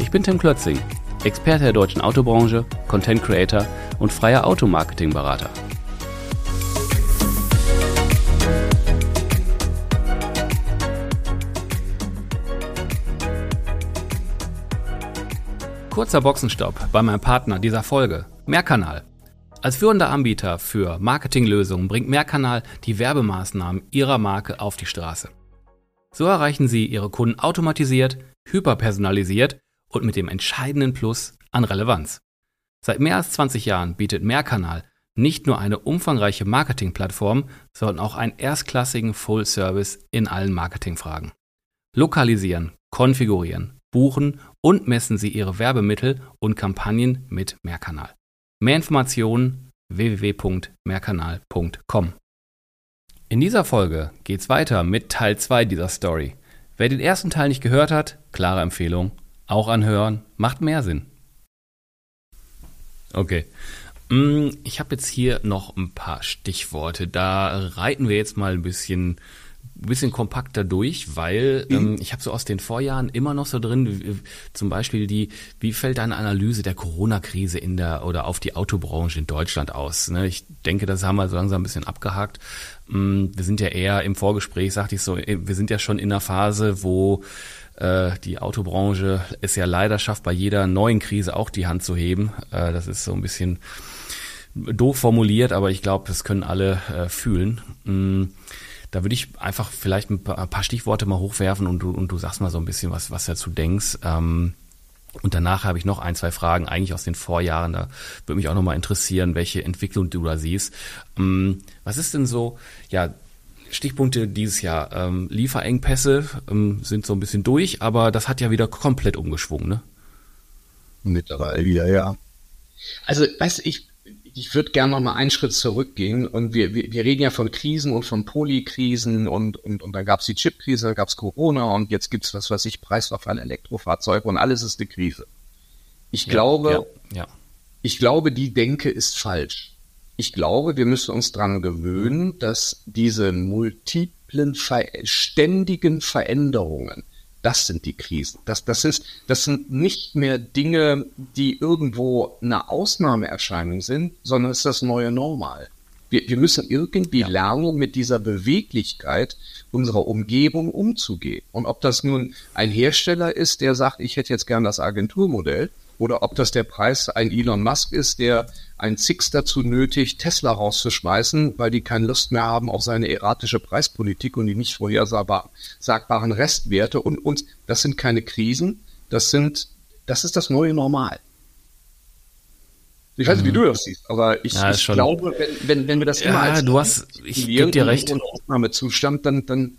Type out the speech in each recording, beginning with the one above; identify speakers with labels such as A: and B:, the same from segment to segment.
A: Ich bin Tim Klötzing, Experte der deutschen Autobranche, Content Creator und freier Automarketing-Berater. Kurzer Boxenstopp bei meinem Partner dieser Folge, Mehrkanal. Als führender Anbieter für Marketinglösungen bringt Mehrkanal die Werbemaßnahmen Ihrer Marke auf die Straße. So erreichen Sie Ihre Kunden automatisiert, hyperpersonalisiert und mit dem entscheidenden Plus an Relevanz. Seit mehr als 20 Jahren bietet Mehrkanal nicht nur eine umfangreiche Marketingplattform, sondern auch einen erstklassigen Full-Service in allen Marketingfragen. Lokalisieren, konfigurieren, buchen und messen Sie Ihre Werbemittel und Kampagnen mit Mehrkanal. Mehr Informationen www.mehrkanal.com. In dieser Folge geht's weiter mit Teil 2 dieser Story. Wer den ersten Teil nicht gehört hat, klare Empfehlung, auch anhören, macht mehr Sinn. Okay. Mm, ich habe jetzt hier noch ein paar Stichworte. Da reiten wir jetzt mal ein bisschen bisschen kompakter durch, weil mhm. ähm, ich habe so aus den Vorjahren immer noch so drin, wie, zum Beispiel die, wie fällt deine Analyse der Corona-Krise in der oder auf die Autobranche in Deutschland aus? Ne? Ich denke, das haben wir so langsam ein bisschen abgehakt. Ähm, wir sind ja eher im Vorgespräch, sagte ich so, wir sind ja schon in einer Phase, wo die Autobranche es ja leider schafft, bei jeder neuen Krise auch die Hand zu heben. Äh, das ist so ein bisschen doof formuliert, aber ich glaube, das können alle äh, fühlen. Ähm, da würde ich einfach vielleicht ein paar Stichworte mal hochwerfen und du, und du sagst mal so ein bisschen, was, was dazu denkst. Ähm, und danach habe ich noch ein, zwei Fragen, eigentlich aus den Vorjahren. Da würde mich auch nochmal interessieren, welche Entwicklung du da siehst. Ähm, was ist denn so, ja, Stichpunkte dieses Jahr. Ähm, Lieferengpässe ähm, sind so ein bisschen durch, aber das hat ja wieder komplett umgeschwungen, ne?
B: Mittlerweile wieder, ja. Also, weißt du, ich, ich würde gerne noch mal einen Schritt zurückgehen und wir, wir, wir reden ja von Krisen und von Polykrisen und, und, und da gab es die Chipkrise, da gab es Corona und jetzt gibt es was weiß ich, Preisverfall Elektrofahrzeuge und alles ist eine Krise. Ich ja, glaube, ja, ja. ich glaube, die Denke ist falsch. Ich glaube, wir müssen uns dran gewöhnen, dass diese multiplen, ständigen Veränderungen, das sind die Krisen. Das, das, ist, das sind nicht mehr Dinge, die irgendwo eine Ausnahmeerscheinung sind, sondern es ist das neue Normal. Wir, wir müssen irgendwie ja. lernen, mit dieser Beweglichkeit unserer Umgebung umzugehen. Und ob das nun ein Hersteller ist, der sagt, ich hätte jetzt gern das Agenturmodell, oder ob das der Preis ein Elon Musk ist, der ein Six dazu nötigt, Tesla rauszuschmeißen, weil die keine Lust mehr haben auf seine erratische Preispolitik und die nicht vorhersagbaren Restwerte. Und, und das sind keine Krisen, das sind, das ist das neue Normal. Ich weiß nicht, wie mhm. du das siehst, aber ich, ja, ich glaube, wenn, wenn, wenn wir das
A: immer ja, als du hast, ich gebe dir recht.
B: Ausnahmezustand, dann, dann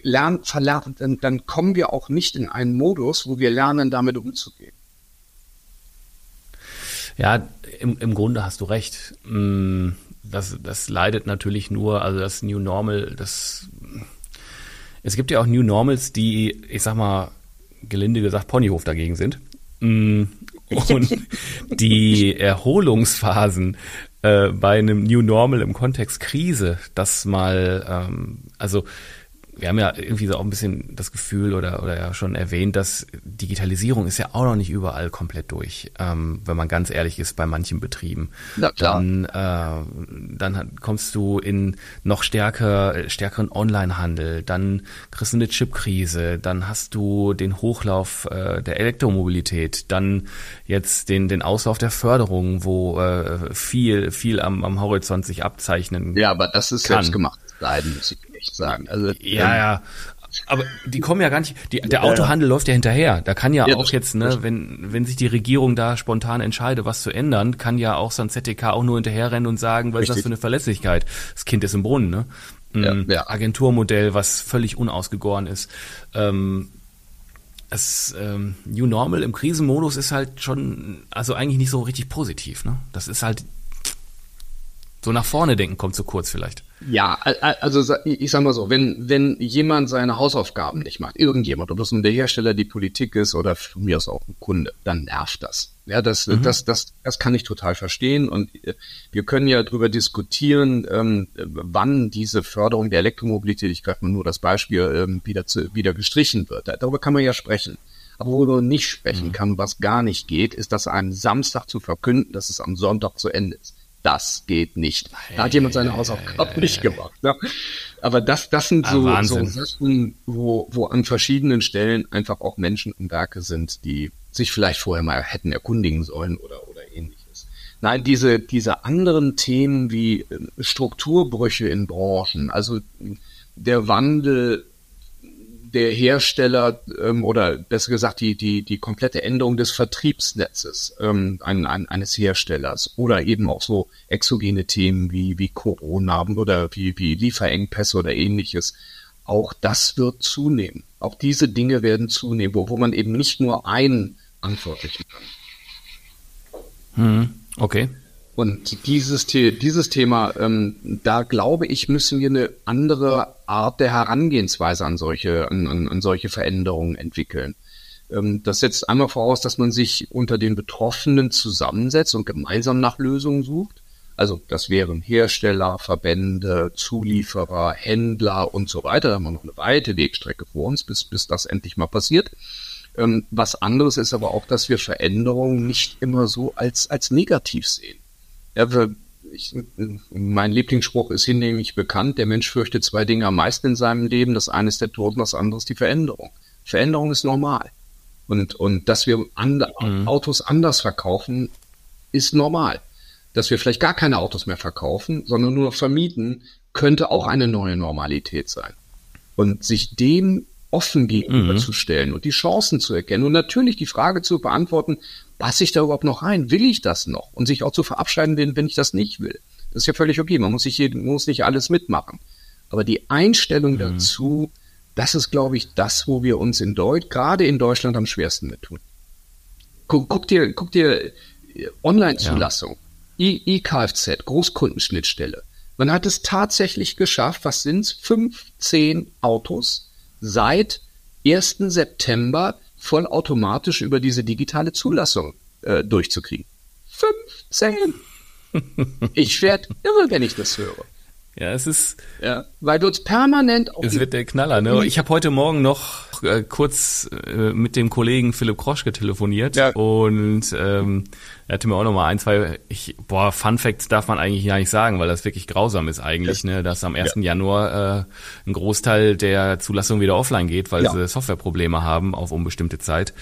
B: lernen, verlernen, dann, dann kommen wir auch nicht in einen Modus, wo wir lernen, damit umzugehen.
A: Ja, im, im Grunde hast du recht. Mm, das, das leidet natürlich nur, also das New Normal, das es gibt ja auch New Normals, die, ich sag mal, gelinde gesagt, Ponyhof dagegen sind. Mm, und die Erholungsphasen äh, bei einem New Normal im Kontext Krise, das mal, ähm, also wir haben ja irgendwie so auch ein bisschen das Gefühl oder, oder ja schon erwähnt, dass Digitalisierung ist ja auch noch nicht überall komplett durch, ähm, wenn man ganz ehrlich ist bei manchen Betrieben. Na klar. Dann, äh, dann kommst du in noch stärker, stärkeren Onlinehandel, dann kriegst du eine Chipkrise, dann hast du den Hochlauf äh, der Elektromobilität, dann jetzt den, den Auslauf der Förderung, wo äh, viel, viel am, am Horizont sich abzeichnen.
B: Ja, aber das ist kann. selbst gemacht. Leiden muss ich echt sagen.
A: Also, ja, ähm, ja. Aber die kommen ja gar nicht, die, der Autohandel ja. läuft ja hinterher. Da kann ja, ja auch jetzt, ne, wenn, wenn sich die Regierung da spontan entscheidet, was zu ändern, kann ja auch so ein ZTK auch nur hinterherrennen und sagen, was ist das für eine Verlässlichkeit? Das Kind ist im Brunnen, ne? Ja, ja. Agenturmodell, was völlig unausgegoren ist. Ähm, es, ähm, New Normal im Krisenmodus ist halt schon, also eigentlich nicht so richtig positiv. Ne? Das ist halt so nach vorne denken kommt zu kurz vielleicht.
B: Ja, also ich sag mal so, wenn, wenn jemand seine Hausaufgaben nicht macht, irgendjemand, ob das nun der Hersteller, die Politik ist oder für mich aus auch ein Kunde, dann nervt das. Ja, das, mhm. das, das, das kann ich total verstehen und äh, wir können ja darüber diskutieren, ähm, wann diese Förderung der Elektromobilität, ich greife mal nur das Beispiel, ähm, wieder, zu, wieder gestrichen wird. Darüber kann man ja sprechen. Aber worüber man nicht sprechen mhm. kann, was gar nicht geht, ist, dass am Samstag zu verkünden, dass es am Sonntag zu Ende ist das geht nicht. Da hat jemand seine Hausaufgaben nicht gemacht. Ne? Aber das, das sind so, ah, so Sachen, wo, wo an verschiedenen Stellen einfach auch Menschen und Werke sind, die sich vielleicht vorher mal hätten erkundigen sollen oder, oder ähnliches. Nein, diese, diese anderen Themen wie ähm, Strukturbrüche in Branchen, also der Wandel der Hersteller ähm, oder besser gesagt die, die, die komplette Änderung des Vertriebsnetzes ähm, ein, ein, eines Herstellers oder eben auch so exogene Themen wie, wie Corona oder wie, wie Lieferengpässe oder ähnliches. Auch das wird zunehmen. Auch diese Dinge werden zunehmen, wo, wo man eben nicht nur einen antwortlichen
A: kann. Hm, okay.
B: Und dieses, dieses Thema, ähm, da glaube ich, müssen wir eine andere Art der Herangehensweise an solche, an, an, solche Veränderungen entwickeln. Ähm, das setzt einmal voraus, dass man sich unter den Betroffenen zusammensetzt und gemeinsam nach Lösungen sucht. Also das wären Hersteller, Verbände, Zulieferer, Händler und so weiter. Da haben wir noch eine weite Wegstrecke vor uns, bis, bis das endlich mal passiert. Ähm, was anderes ist aber auch, dass wir Veränderungen nicht immer so als, als negativ sehen. Ja, ich, mein Lieblingsspruch ist hinlänglich bekannt. Der Mensch fürchtet zwei Dinge am meisten in seinem Leben. Das eine ist der Tod und das andere ist die Veränderung. Veränderung ist normal. Und, und dass wir and mhm. Autos anders verkaufen, ist normal. Dass wir vielleicht gar keine Autos mehr verkaufen, sondern nur noch vermieten, könnte auch eine neue Normalität sein. Und sich dem offen gegenüberzustellen mhm. und die Chancen zu erkennen und natürlich die Frage zu beantworten, passe ich da überhaupt noch rein? Will ich das noch? Und sich auch zu verabscheiden, wenn, wenn ich das nicht will. Das ist ja völlig okay. Man muss, sich hier, muss nicht alles mitmachen. Aber die Einstellung mhm. dazu, das ist, glaube ich, das, wo wir uns in Deutschland, gerade in Deutschland am schwersten mit tun. Guck, guck dir, guck dir äh, Online-Zulassung, ja. E-Kfz, Großkundenschnittstelle. Man hat es tatsächlich geschafft, was sind's? Fünf, zehn Autos seit 1. September vollautomatisch über diese digitale Zulassung äh, durchzukriegen. 15! ich werde irre, wenn ich das höre.
A: Ja, es ist.
B: Ja, weil du uns permanent.
A: Es wird der Knaller, ne? Ich habe heute Morgen noch äh, kurz äh, mit dem Kollegen Philipp Kroschke telefoniert ja. und ähm, er hatte mir auch noch mal ein, zwei. Ich, boah, Fun Facts darf man eigentlich gar nicht sagen, weil das wirklich grausam ist eigentlich, das, ne? Dass am 1. Ja. Januar äh, ein Großteil der Zulassung wieder offline geht, weil ja. sie Softwareprobleme haben auf unbestimmte Zeit.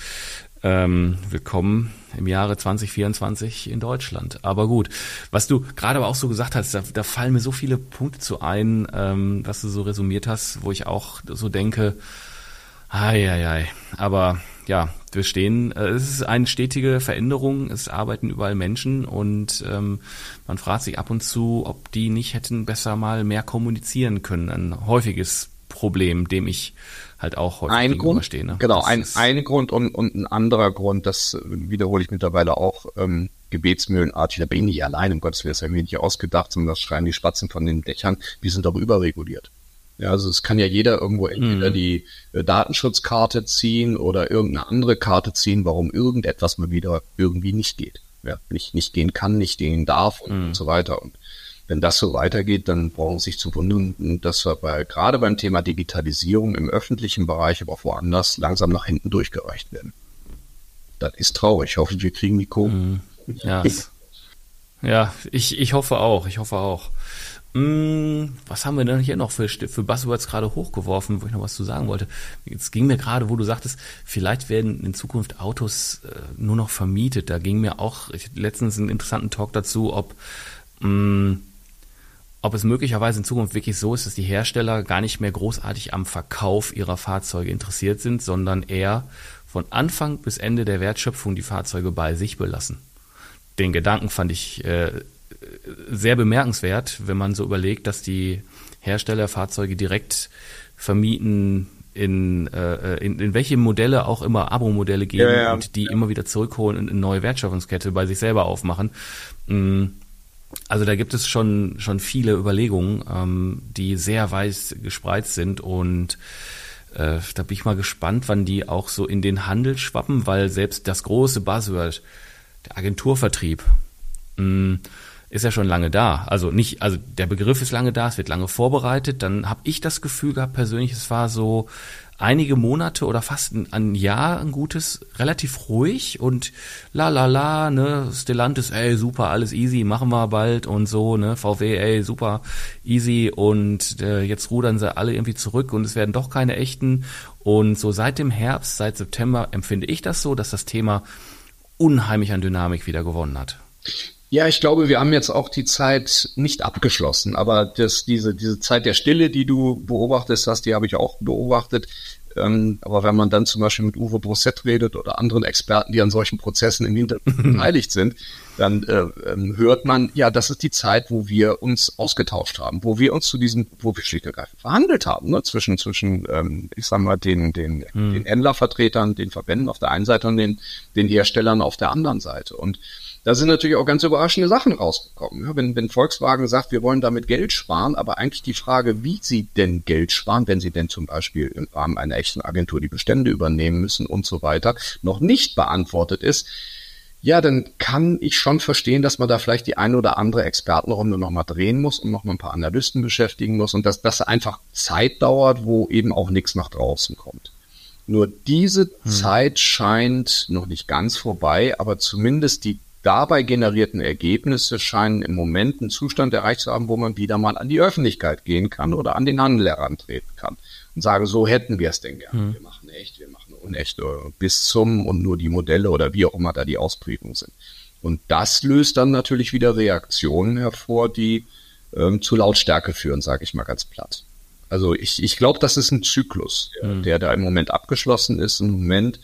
A: Ähm, willkommen im Jahre 2024 in Deutschland. Aber gut, was du gerade aber auch so gesagt hast, da, da fallen mir so viele Punkte zu ein, ähm, was du so resumiert hast, wo ich auch so denke, ai, ai, ai. aber ja, wir stehen, äh, es ist eine stetige Veränderung, es arbeiten überall Menschen und ähm, man fragt sich ab und zu, ob die nicht hätten besser mal mehr kommunizieren können. Ein häufiges Problem, dem ich halt auch
B: häufig ein Grund, stehe. Ne? Genau, ein, ein Grund und, und ein anderer Grund, das wiederhole ich mittlerweile auch ähm, gebetsmühlenartig, da bin ich nicht allein, um Gottes Willen, das haben wir nicht ausgedacht, sondern das schreien die Spatzen von den Dächern, wir sind aber überreguliert. Ja, also es kann ja jeder irgendwo entweder mhm. die äh, Datenschutzkarte ziehen oder irgendeine andere Karte ziehen, warum irgendetwas mal wieder irgendwie nicht geht. Ja, nicht, nicht gehen kann, nicht gehen darf und, mhm. so weiter. Und wenn das so weitergeht, dann brauchen Sie sich zu wundern, dass wir bei, gerade beim Thema Digitalisierung im öffentlichen Bereich, aber auch woanders, langsam nach hinten durchgereicht werden. Das ist traurig. Ich hoffe, wir kriegen die Kurve. Mhm.
A: Ja, ja ich, ich hoffe auch. Ich hoffe auch. Hm, was haben wir denn hier noch für, für Buzzwords gerade hochgeworfen, wo ich noch was zu sagen wollte? Jetzt ging mir gerade, wo du sagtest, vielleicht werden in Zukunft Autos äh, nur noch vermietet. Da ging mir auch ich, letztens einen interessanten Talk dazu, ob mh, hm, ob es möglicherweise in Zukunft wirklich so ist, dass die Hersteller gar nicht mehr großartig am Verkauf ihrer Fahrzeuge interessiert sind, sondern eher von Anfang bis Ende der Wertschöpfung die Fahrzeuge bei sich belassen. Den Gedanken fand ich äh, sehr bemerkenswert, wenn man so überlegt, dass die Hersteller Fahrzeuge direkt vermieten in, äh, in, in welche Modelle auch immer Abo-Modelle geben ja, ja. und die ja. immer wieder zurückholen und eine neue Wertschöpfungskette bei sich selber aufmachen. Mm, also da gibt es schon, schon viele Überlegungen, ähm, die sehr weiß gespreizt sind und äh, da bin ich mal gespannt, wann die auch so in den Handel schwappen, weil selbst das große Buzzword, der Agenturvertrieb, mh, mm, ist ja schon lange da. Also nicht, also der Begriff ist lange da, es wird lange vorbereitet. Dann habe ich das Gefühl gehabt, persönlich, es war so einige Monate oder fast ein, ein Jahr ein gutes, relativ ruhig und la la la, ne, Stellantis, ey, super, alles easy, machen wir bald und so, ne, VW, ey, super, easy und äh, jetzt rudern sie alle irgendwie zurück und es werden doch keine echten und so seit dem Herbst, seit September empfinde ich das so, dass das Thema unheimlich an Dynamik wieder gewonnen hat.
B: Ja, ich glaube, wir haben jetzt auch die Zeit nicht abgeschlossen, aber das, diese, diese Zeit der Stille, die du beobachtest hast, die habe ich auch beobachtet. Ähm, aber wenn man dann zum Beispiel mit Uwe Brosset redet oder anderen Experten, die an solchen Prozessen im Hintergrund beteiligt sind, dann äh, ähm, hört man, ja, das ist die Zeit, wo wir uns ausgetauscht haben, wo wir uns zu diesem, wo wir schlicht und ergreifend verhandelt haben, ne, zwischen, zwischen, ähm, ich sag mal, den, den, hm. den Händlervertretern, den Verbänden auf der einen Seite und den, den Herstellern auf der anderen Seite. Und da sind natürlich auch ganz überraschende Sachen rausgekommen. Ja, wenn, wenn Volkswagen sagt, wir wollen damit Geld sparen, aber eigentlich die Frage, wie sie denn Geld sparen, wenn sie denn zum Beispiel im Rahmen einer echten Agentur die Bestände übernehmen müssen und so weiter, noch nicht beantwortet ist, ja, dann kann ich schon verstehen, dass man da vielleicht die eine oder andere Expertenrunde nochmal drehen muss und nochmal ein paar Analysten beschäftigen muss und dass das einfach Zeit dauert, wo eben auch nichts nach draußen kommt. Nur diese hm. Zeit scheint noch nicht ganz vorbei, aber zumindest die dabei generierten Ergebnisse scheinen im Moment einen Zustand erreicht zu haben, wo man wieder mal an die Öffentlichkeit gehen kann oder an den Handel herantreten kann und sage, so hätten wir es denn gerne. Hm. Wir machen echt, wir machen unecht bis zum und nur die Modelle oder wie auch immer da die Ausprägungen sind. Und das löst dann natürlich wieder Reaktionen hervor, die ähm, zu Lautstärke führen, sage ich mal ganz platt. Also ich, ich glaube, das ist ein Zyklus, der, hm. der da im Moment abgeschlossen ist. Im Moment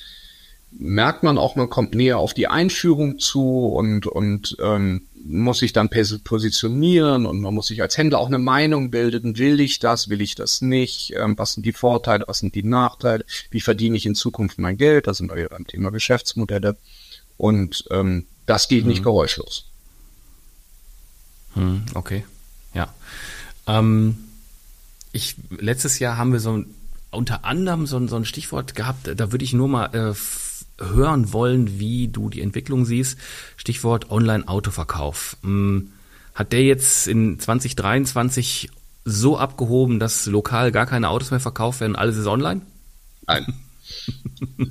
B: merkt man auch, man kommt näher auf die Einführung zu und, und ähm, muss sich dann positionieren und man muss sich als Händler auch eine Meinung bilden. Will ich das, will ich das nicht? Ähm, was sind die Vorteile, was sind die Nachteile? Wie verdiene ich in Zukunft mein Geld? Da sind wir beim Thema Geschäftsmodelle. Und ähm, das geht hm. nicht mhm. geräuschlos.
A: Hm, okay, ja. Ähm, ich, letztes Jahr haben wir so unter anderem so, so ein Stichwort gehabt, da würde ich nur mal äh, hören wollen, wie du die Entwicklung siehst. Stichwort Online-Autoverkauf. Hm, hat der jetzt in 2023 so abgehoben, dass lokal gar keine Autos mehr verkauft werden, alles ist online?
B: Nein.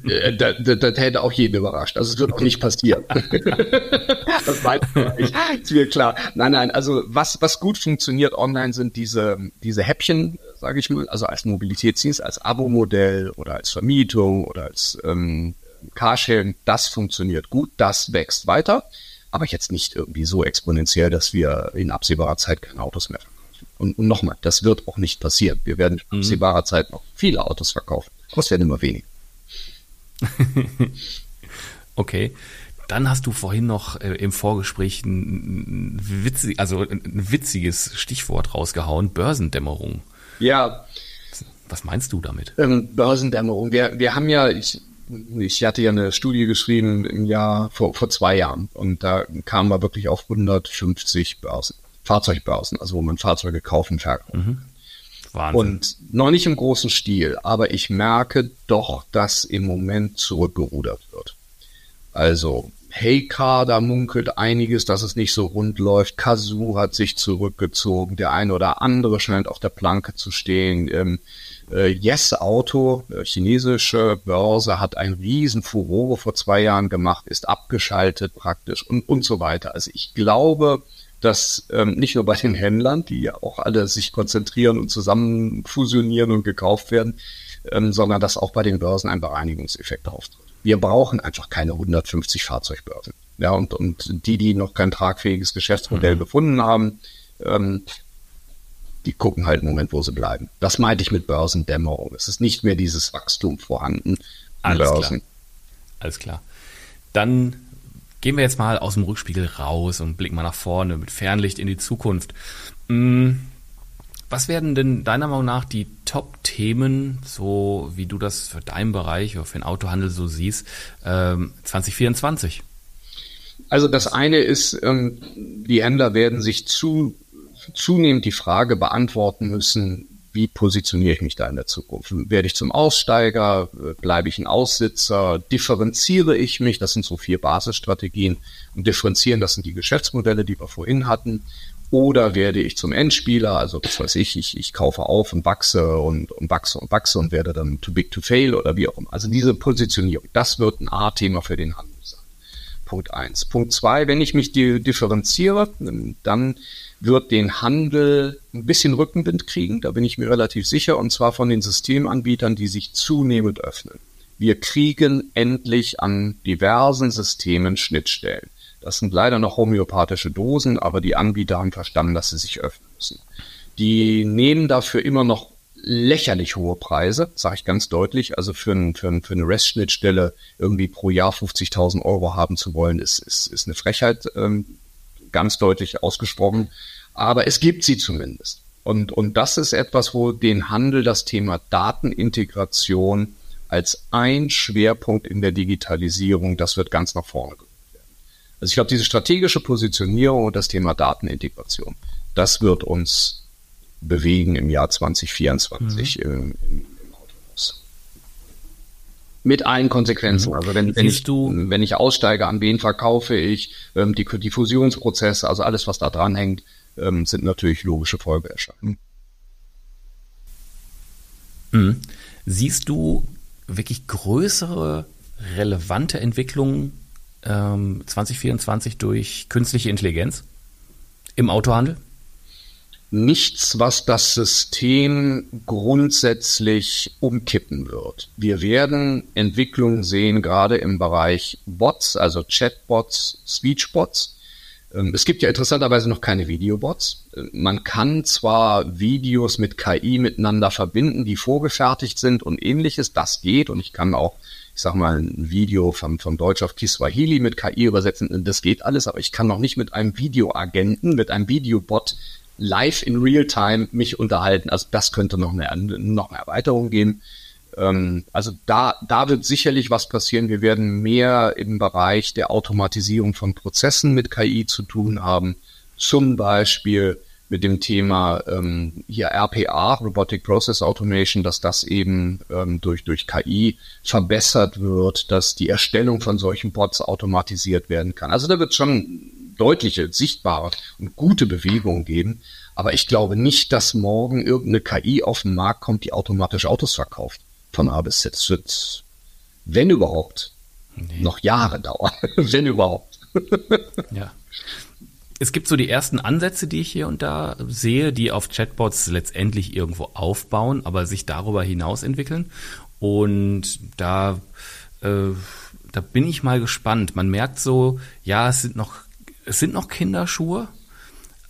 B: Äh, das, das, das, hätte auch jeden überrascht. Also es wird auch nicht passieren. das weiß ich. Ist mir klar. Nein, nein. Also was, was gut funktioniert online sind diese, diese Häppchen, sage ich mal, also als Mobilitätsdienst, als Abo-Modell oder als Vermietung oder als ähm, Carsharing, das funktioniert gut, das wächst weiter, aber jetzt nicht irgendwie so exponentiell, dass wir in absehbarer Zeit keine Autos mehr verkaufen. Und, und nochmal, das wird auch nicht passieren. Wir werden in mhm. absehbarer Zeit noch viele Autos verkaufen. Aber es werden immer weniger.
A: okay. Dann hast du vorhin noch äh, im Vorgespräch ein, witzig, also ein witziges Stichwort rausgehauen, Börsendämmerung.
B: Ja.
A: Was meinst du damit?
B: Ähm, Börsendämmerung. Wir, wir haben ja, ich ich hatte ja eine Studie geschrieben im Jahr vor, vor zwei Jahren und da kamen wir wirklich auf 150 Börsen, Fahrzeugbörsen, also wo man Fahrzeuge kaufen verkaufen mhm. Wahnsinn. Und noch nicht im großen Stil, aber ich merke doch, dass im Moment zurückgerudert wird. Also Heycar, da munkelt einiges, dass es nicht so rund läuft. Kazoo hat sich zurückgezogen. Der eine oder andere scheint auf der Planke zu stehen. Ähm, äh, Yes Auto, äh, chinesische Börse, hat ein riesen Furore vor zwei Jahren gemacht, ist abgeschaltet praktisch und, und so weiter. Also ich glaube, dass ähm, nicht nur bei den Händlern, die ja auch alle sich konzentrieren und zusammen fusionieren und gekauft werden, ähm, sondern dass auch bei den Börsen ein Bereinigungseffekt auftritt. Wir brauchen einfach keine 150 Fahrzeugbörsen. Ja, und, und die, die noch kein tragfähiges Geschäftsmodell mhm. gefunden haben, ähm, die gucken halt im Moment, wo sie bleiben. Das meinte ich mit Börsendämmerung. Es ist nicht mehr dieses Wachstum vorhanden.
A: Alles Börsen. klar. Alles klar. Dann gehen wir jetzt mal aus dem Rückspiegel raus und blicken mal nach vorne mit Fernlicht in die Zukunft. Hm, was werden denn deiner Meinung nach die Top-Themen, so wie du das für deinen Bereich oder für den Autohandel so siehst, ähm, 2024?
B: Also das eine ist, ähm, die Händler werden sich zu, zunehmend die Frage beantworten müssen, wie positioniere ich mich da in der Zukunft? Werde ich zum Aussteiger? Bleibe ich ein Aussitzer? Differenziere ich mich? Das sind so vier Basisstrategien. Und differenzieren, das sind die Geschäftsmodelle, die wir vorhin hatten. Oder werde ich zum Endspieler? Also, was weiß ich, ich, ich kaufe auf und wachse und, und wachse und wachse und werde dann too big to fail oder wie auch immer. Also diese Positionierung, das wird ein A-Thema für den Handel. Punkt eins. Punkt zwei, wenn ich mich differenziere, dann wird den Handel ein bisschen Rückenwind kriegen, da bin ich mir relativ sicher, und zwar von den Systemanbietern, die sich zunehmend öffnen. Wir kriegen endlich an diversen Systemen Schnittstellen. Das sind leider noch homöopathische Dosen, aber die Anbieter haben verstanden, dass sie sich öffnen müssen. Die nehmen dafür immer noch lächerlich hohe Preise, sage ich ganz deutlich. Also für, ein, für, ein, für eine REST-Schnittstelle irgendwie pro Jahr 50.000 Euro haben zu wollen, ist, ist, ist eine Frechheit. Ähm, ganz deutlich ausgesprochen. Aber es gibt sie zumindest. Und, und das ist etwas, wo den Handel das Thema Datenintegration als ein Schwerpunkt in der Digitalisierung, das wird ganz nach vorne gerückt werden. Also ich glaube, diese strategische Positionierung und das Thema Datenintegration, das wird uns bewegen im Jahr 2024 mhm. im, im mit allen Konsequenzen. Mhm. Also wenn, wenn ich, du, wenn ich aussteige, an wen verkaufe ich, ähm, die, die Fusionsprozesse, also alles, was da dran hängt, ähm, sind natürlich logische Folgeerscheinungen.
A: Mhm. Siehst du wirklich größere, relevante Entwicklungen ähm, 2024 durch künstliche Intelligenz im Autohandel?
B: Nichts, was das System grundsätzlich umkippen wird. Wir werden Entwicklungen sehen, gerade im Bereich Bots, also Chatbots, Speechbots. Ähm, es gibt ja interessanterweise noch keine Videobots. Äh, man kann zwar Videos mit KI miteinander verbinden, die vorgefertigt sind und ähnliches, das geht und ich kann auch, ich sag mal, ein Video vom, vom Deutsch auf Kiswahili mit KI übersetzen, das geht alles, aber ich kann noch nicht mit einem Videoagenten, mit einem Videobot live in real time mich unterhalten. Also das könnte noch eine, noch eine Erweiterung geben. Ähm, also da, da wird sicherlich was passieren. Wir werden mehr im Bereich der Automatisierung von Prozessen mit KI zu tun haben. Zum Beispiel mit dem Thema ähm, hier RPA, Robotic Process Automation, dass das eben ähm, durch, durch KI verbessert wird, dass die Erstellung von solchen Bots automatisiert werden kann. Also da wird schon deutliche, sichtbare und gute Bewegung geben. Aber ich glaube nicht, dass morgen irgendeine KI auf den Markt kommt, die automatisch Autos verkauft. Von A bis Z. Es wird, wenn überhaupt, nee. noch Jahre dauern. wenn überhaupt.
A: ja. Es gibt so die ersten Ansätze, die ich hier und da sehe, die auf Chatbots letztendlich irgendwo aufbauen, aber sich darüber hinaus entwickeln. Und da, äh, da bin ich mal gespannt. Man merkt so, ja, es sind noch es sind noch Kinderschuhe.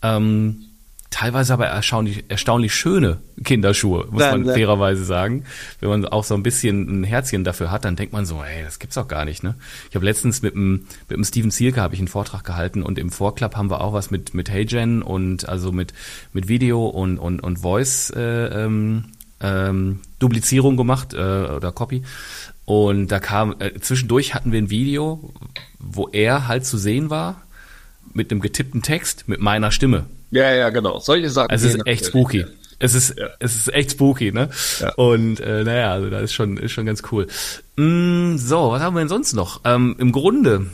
A: Ähm, teilweise aber erstaunlich, erstaunlich schöne Kinderschuhe, muss man ja. fairerweise sagen. Wenn man auch so ein bisschen ein Herzchen dafür hat, dann denkt man so, hey, das gibt's doch gar nicht, ne? Ich habe letztens mit dem, mit dem Steven Zielke habe ich einen Vortrag gehalten und im Vorclub haben wir auch was mit, mit HeyGen und also mit, mit Video und, und, und Voice, äh, ähm, ähm, Duplizierung gemacht, äh, oder Copy. Und da kam, äh, zwischendurch hatten wir ein Video, wo er halt zu sehen war, mit einem getippten Text mit meiner Stimme.
B: Ja, ja, genau. Solche Sachen.
A: Also es ist echt spooky. Es ist, ja. es ist echt spooky, ne? Ja. Und äh, naja, also da ist schon, ist schon ganz cool. Mm, so, was haben wir denn sonst noch? Ähm, Im Grunde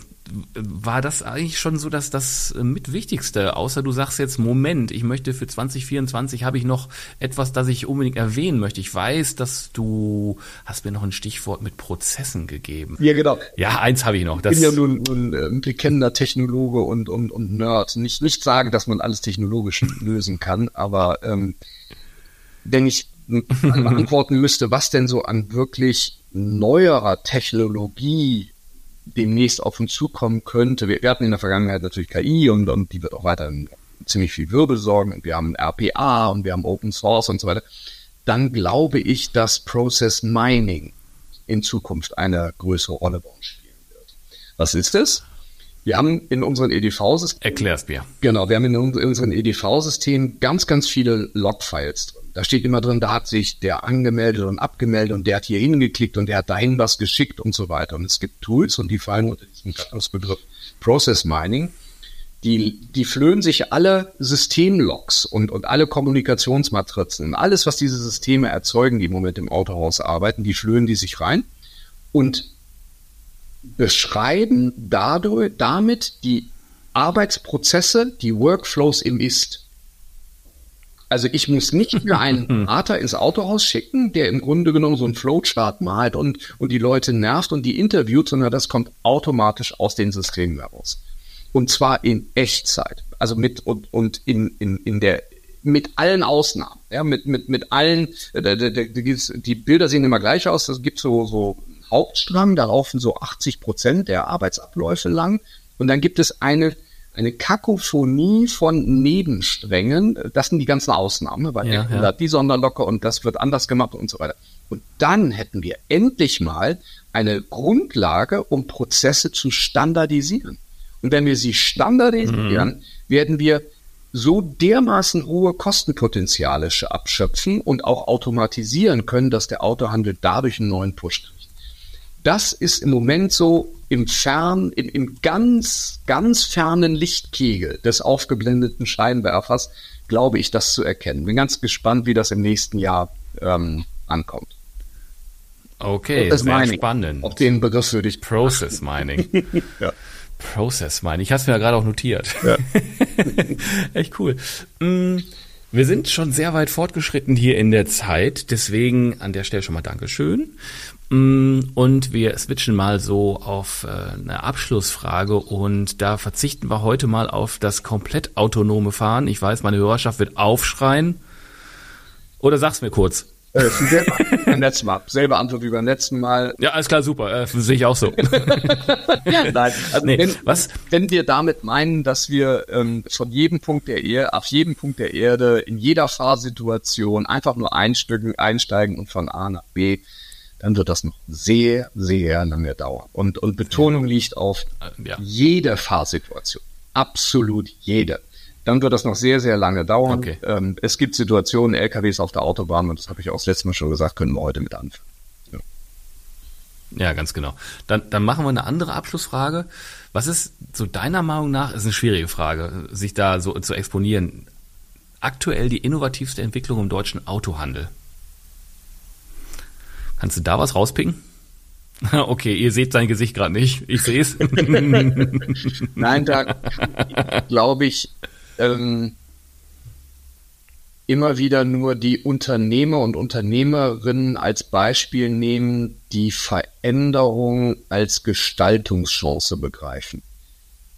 A: war das eigentlich schon so dass das mit Wichtigste, außer du sagst jetzt, Moment, ich möchte für 2024 habe ich noch etwas, das ich unbedingt erwähnen möchte. Ich weiß, dass du hast mir noch ein Stichwort mit Prozessen gegeben.
B: Ja, genau.
A: Ja, eins habe ich noch.
B: Das ich bin ja nun, nun äh, ein bekennender Technologe und, und, und Nerd. Nicht, nicht sagen, dass man alles technologisch lösen kann, aber ähm, wenn ich beantworten müsste, was denn so an wirklich neuerer Technologie demnächst auf uns zukommen könnte. Wir, wir hatten in der Vergangenheit natürlich KI und, und die wird auch weiterhin ziemlich viel Wirbel sorgen. Und wir haben RPA und wir haben Open Source und so weiter. Dann glaube ich, dass Process Mining in Zukunft eine größere Rolle bei uns spielen wird. Was ist es? Wir haben in unseren EDV-Systemen.
A: Erklär's mir.
B: Genau, wir haben in unseren EDV-Systemen ganz, ganz viele Log-Files drin. Da steht immer drin, da hat sich der angemeldet und abgemeldet und der hat hier hingeklickt und der hat dahin was geschickt und so weiter. Und es gibt Tools und die fallen unter diesem Gattungsbegriff Process Mining. Die, die flöhen sich alle Systemlogs und, und alle Kommunikationsmatrizen und alles, was diese Systeme erzeugen, die im Moment im Autohaus arbeiten, die flöhen die sich rein und beschreiben dadurch, damit die Arbeitsprozesse, die Workflows im Ist. Also ich muss nicht mehr einen Berater ins Autohaus schicken, der im Grunde genommen so einen Flowchart malt und, und die Leute nervt und die interviewt, sondern das kommt automatisch aus den Systemen heraus. Und zwar in Echtzeit. Also mit und, und in, in, in der mit allen Ausnahmen, ja, mit, mit, mit allen, die, die Bilder sehen immer gleich aus, es gibt so, so Hauptstrang, da laufen so 80 Prozent der Arbeitsabläufe lang. Und dann gibt es eine, eine Kakophonie von Nebensträngen. Das sind die ganzen Ausnahmen, weil ja, ja. die Sonderlocke und das wird anders gemacht und so weiter. Und dann hätten wir endlich mal eine Grundlage, um Prozesse zu standardisieren. Und wenn wir sie standardisieren, mhm. werden wir so dermaßen hohe Kostenpotenziale abschöpfen und auch automatisieren können, dass der Autohandel dadurch einen neuen Push kriegt das ist im Moment so im fern, im, im ganz, ganz fernen Lichtkegel des aufgeblendeten Scheinwerfers, glaube ich, das zu erkennen. Bin ganz gespannt, wie das im nächsten Jahr ähm, ankommt.
A: Okay, das sehr Mining. spannend.
B: Auf den Begriff würde ich.
A: Process Mining. ja. Process Mining. Ich habe es mir ja gerade auch notiert. Ja. Echt cool. Mm, wir sind schon sehr weit fortgeschritten hier in der Zeit, deswegen an der Stelle schon mal Dankeschön. Mm, und wir switchen mal so auf äh, eine Abschlussfrage und da verzichten wir heute mal auf das komplett autonome Fahren. Ich weiß, meine Hörerschaft wird aufschreien. Oder sag's mir kurz.
B: Äh, selber, letzten Mal. Selbe Antwort wie beim letzten Mal.
A: Ja, alles klar, super. Äh, sehe ich auch so.
B: Nein, also nee, wenn, was? wenn wir damit meinen, dass wir ähm, von jedem Punkt der Erde, auf jedem Punkt der Erde, in jeder Fahrsituation einfach nur einsteigen, einsteigen und von A nach B dann wird das noch sehr, sehr lange dauern. Und, und Betonung liegt auf äh, ja. jede Fahrsituation. Absolut jede. Dann wird das noch sehr, sehr lange dauern. Okay. Ähm, es gibt Situationen, LKWs auf der Autobahn, und das habe ich auch das letzte Mal schon gesagt, können wir heute mit anfangen.
A: Ja, ja ganz genau. Dann, dann machen wir eine andere Abschlussfrage. Was ist so deiner Meinung nach, ist eine schwierige Frage, sich da so zu exponieren, aktuell die innovativste Entwicklung im deutschen Autohandel? Kannst du da was rauspicken? Okay, ihr seht sein Gesicht gerade nicht. Ich sehe es.
B: Nein, da glaube ich ähm, immer wieder nur die Unternehmer und Unternehmerinnen als Beispiel nehmen, die Veränderung als Gestaltungschance begreifen.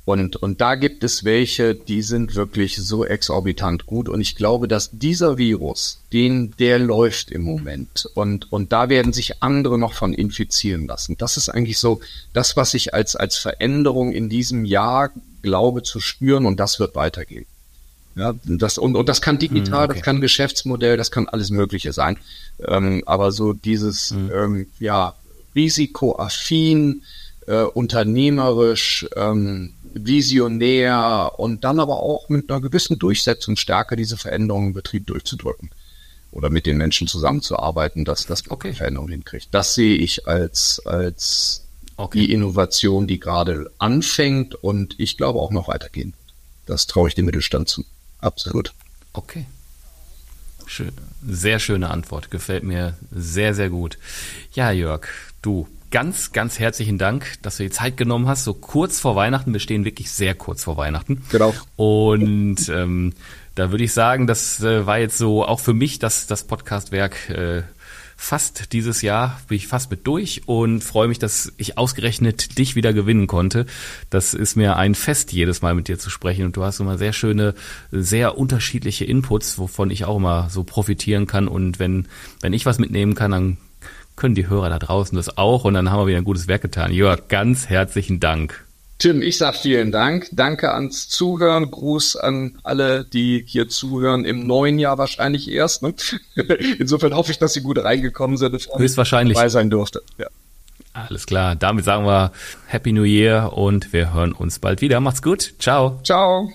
B: Und, und da gibt es welche, die sind wirklich so exorbitant gut. Und ich glaube, dass dieser Virus, den, der läuft im Moment. Und, und da werden sich andere noch von infizieren lassen. Das ist eigentlich so das, was ich als, als Veränderung in diesem Jahr glaube zu spüren. Und das wird weitergehen. Ja, das, und, und das kann digital, hm, okay. das kann Geschäftsmodell, das kann alles Mögliche sein. Ähm, aber so dieses, mhm. ähm, ja, risikoaffin, äh, unternehmerisch, ähm, visionär und dann aber auch mit einer gewissen Durchsetzungsstärke diese Veränderungen im Betrieb durchzudrücken oder mit den Menschen zusammenzuarbeiten, dass das okay. Veränderungen hinkriegt. Das sehe ich als, als okay. die Innovation, die gerade anfängt und ich glaube auch noch weitergehen. Das traue ich dem Mittelstand zu. Absolut.
A: Okay. Schön. Sehr schöne Antwort. Gefällt mir sehr, sehr gut. Ja, Jörg, du ganz, ganz herzlichen Dank, dass du die Zeit genommen hast. So kurz vor Weihnachten, wir stehen wirklich sehr kurz vor Weihnachten.
B: Genau.
A: Und ähm, da würde ich sagen, das äh, war jetzt so auch für mich das, das Podcastwerk äh, fast dieses Jahr, bin ich fast mit durch und freue mich, dass ich ausgerechnet dich wieder gewinnen konnte. Das ist mir ein Fest, jedes Mal mit dir zu sprechen und du hast immer sehr schöne, sehr unterschiedliche Inputs, wovon ich auch immer so profitieren kann und wenn, wenn ich was mitnehmen kann, dann können die Hörer da draußen das auch und dann haben wir wieder ein gutes Werk getan. Jörg, ganz herzlichen Dank.
B: Tim, ich sag vielen Dank. Danke ans Zuhören. Gruß an alle, die hier zuhören im neuen Jahr wahrscheinlich erst. Ne? Insofern hoffe ich, dass Sie gut reingekommen sind.
A: Höchstwahrscheinlich.
B: Dabei sein durfte. Ja.
A: Alles klar. Damit sagen wir Happy New Year und wir hören uns bald wieder. Macht's gut. Ciao.
B: Ciao.